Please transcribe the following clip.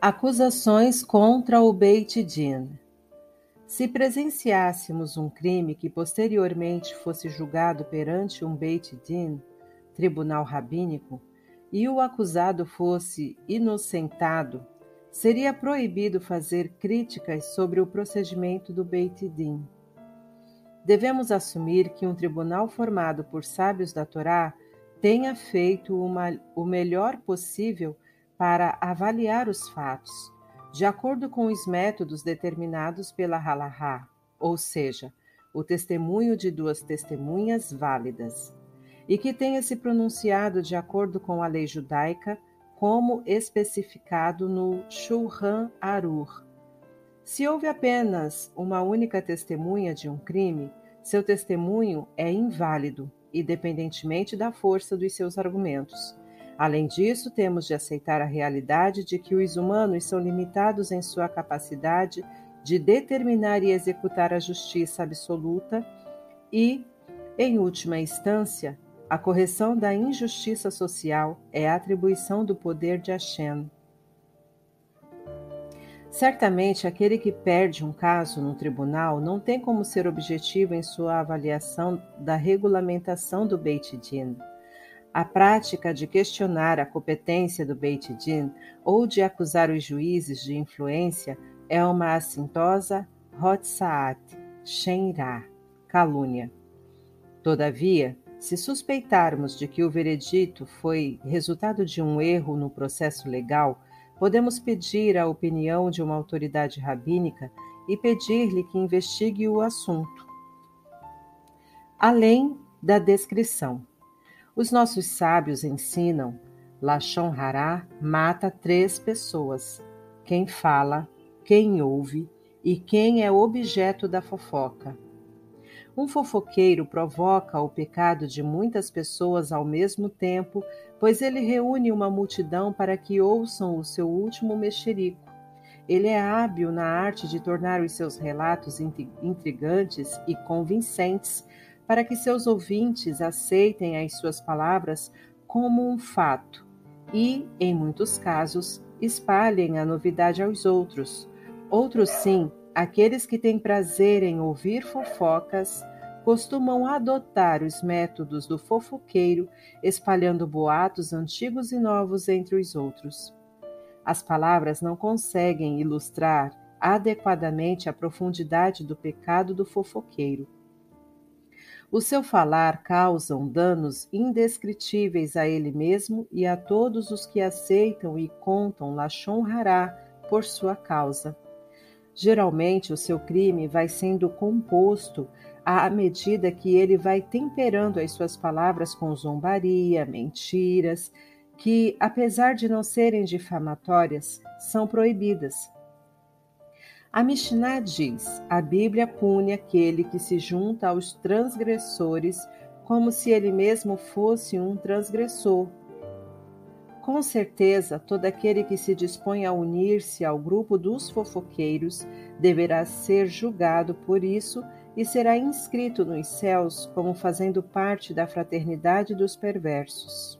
Acusações contra o Beit Din. Se presenciássemos um crime que posteriormente fosse julgado perante um Beit Din, tribunal rabínico, e o acusado fosse inocentado, seria proibido fazer críticas sobre o procedimento do Beit Din. Devemos assumir que um tribunal formado por sábios da Torá tenha feito uma, o melhor possível para avaliar os fatos, de acordo com os métodos determinados pela Halahá, ou seja, o testemunho de duas testemunhas válidas, e que tenha se pronunciado de acordo com a lei judaica, como especificado no Shulchan Aruch. Se houve apenas uma única testemunha de um crime, seu testemunho é inválido, independentemente da força dos seus argumentos Além disso, temos de aceitar a realidade de que os humanos são limitados em sua capacidade de determinar e executar a justiça absoluta e, em última instância, a correção da injustiça social é a atribuição do poder de Hashem. Certamente, aquele que perde um caso no tribunal não tem como ser objetivo em sua avaliação da regulamentação do Beit Din. A prática de questionar a competência do Beit Din ou de acusar os juízes de influência é uma assintosa Hotsaat, Shenra, calúnia. Todavia, se suspeitarmos de que o veredito foi resultado de um erro no processo legal, podemos pedir a opinião de uma autoridade rabínica e pedir-lhe que investigue o assunto. Além da descrição. Os nossos sábios ensinam: Lachon Hará mata três pessoas: quem fala, quem ouve e quem é objeto da fofoca. Um fofoqueiro provoca o pecado de muitas pessoas ao mesmo tempo, pois ele reúne uma multidão para que ouçam o seu último mexerico. Ele é hábil na arte de tornar os seus relatos intrigantes e convincentes, para que seus ouvintes aceitem as suas palavras como um fato e, em muitos casos, espalhem a novidade aos outros. Outros, sim, aqueles que têm prazer em ouvir fofocas, costumam adotar os métodos do fofoqueiro, espalhando boatos antigos e novos entre os outros. As palavras não conseguem ilustrar adequadamente a profundidade do pecado do fofoqueiro. O seu falar causam danos indescritíveis a ele mesmo e a todos os que aceitam e contam Lachon Hará por sua causa. Geralmente, o seu crime vai sendo composto à medida que ele vai temperando as suas palavras com zombaria, mentiras, que, apesar de não serem difamatórias, são proibidas. A Mishnah diz: a Bíblia pune aquele que se junta aos transgressores como se ele mesmo fosse um transgressor. Com certeza, todo aquele que se dispõe a unir-se ao grupo dos fofoqueiros deverá ser julgado por isso e será inscrito nos céus como fazendo parte da fraternidade dos perversos.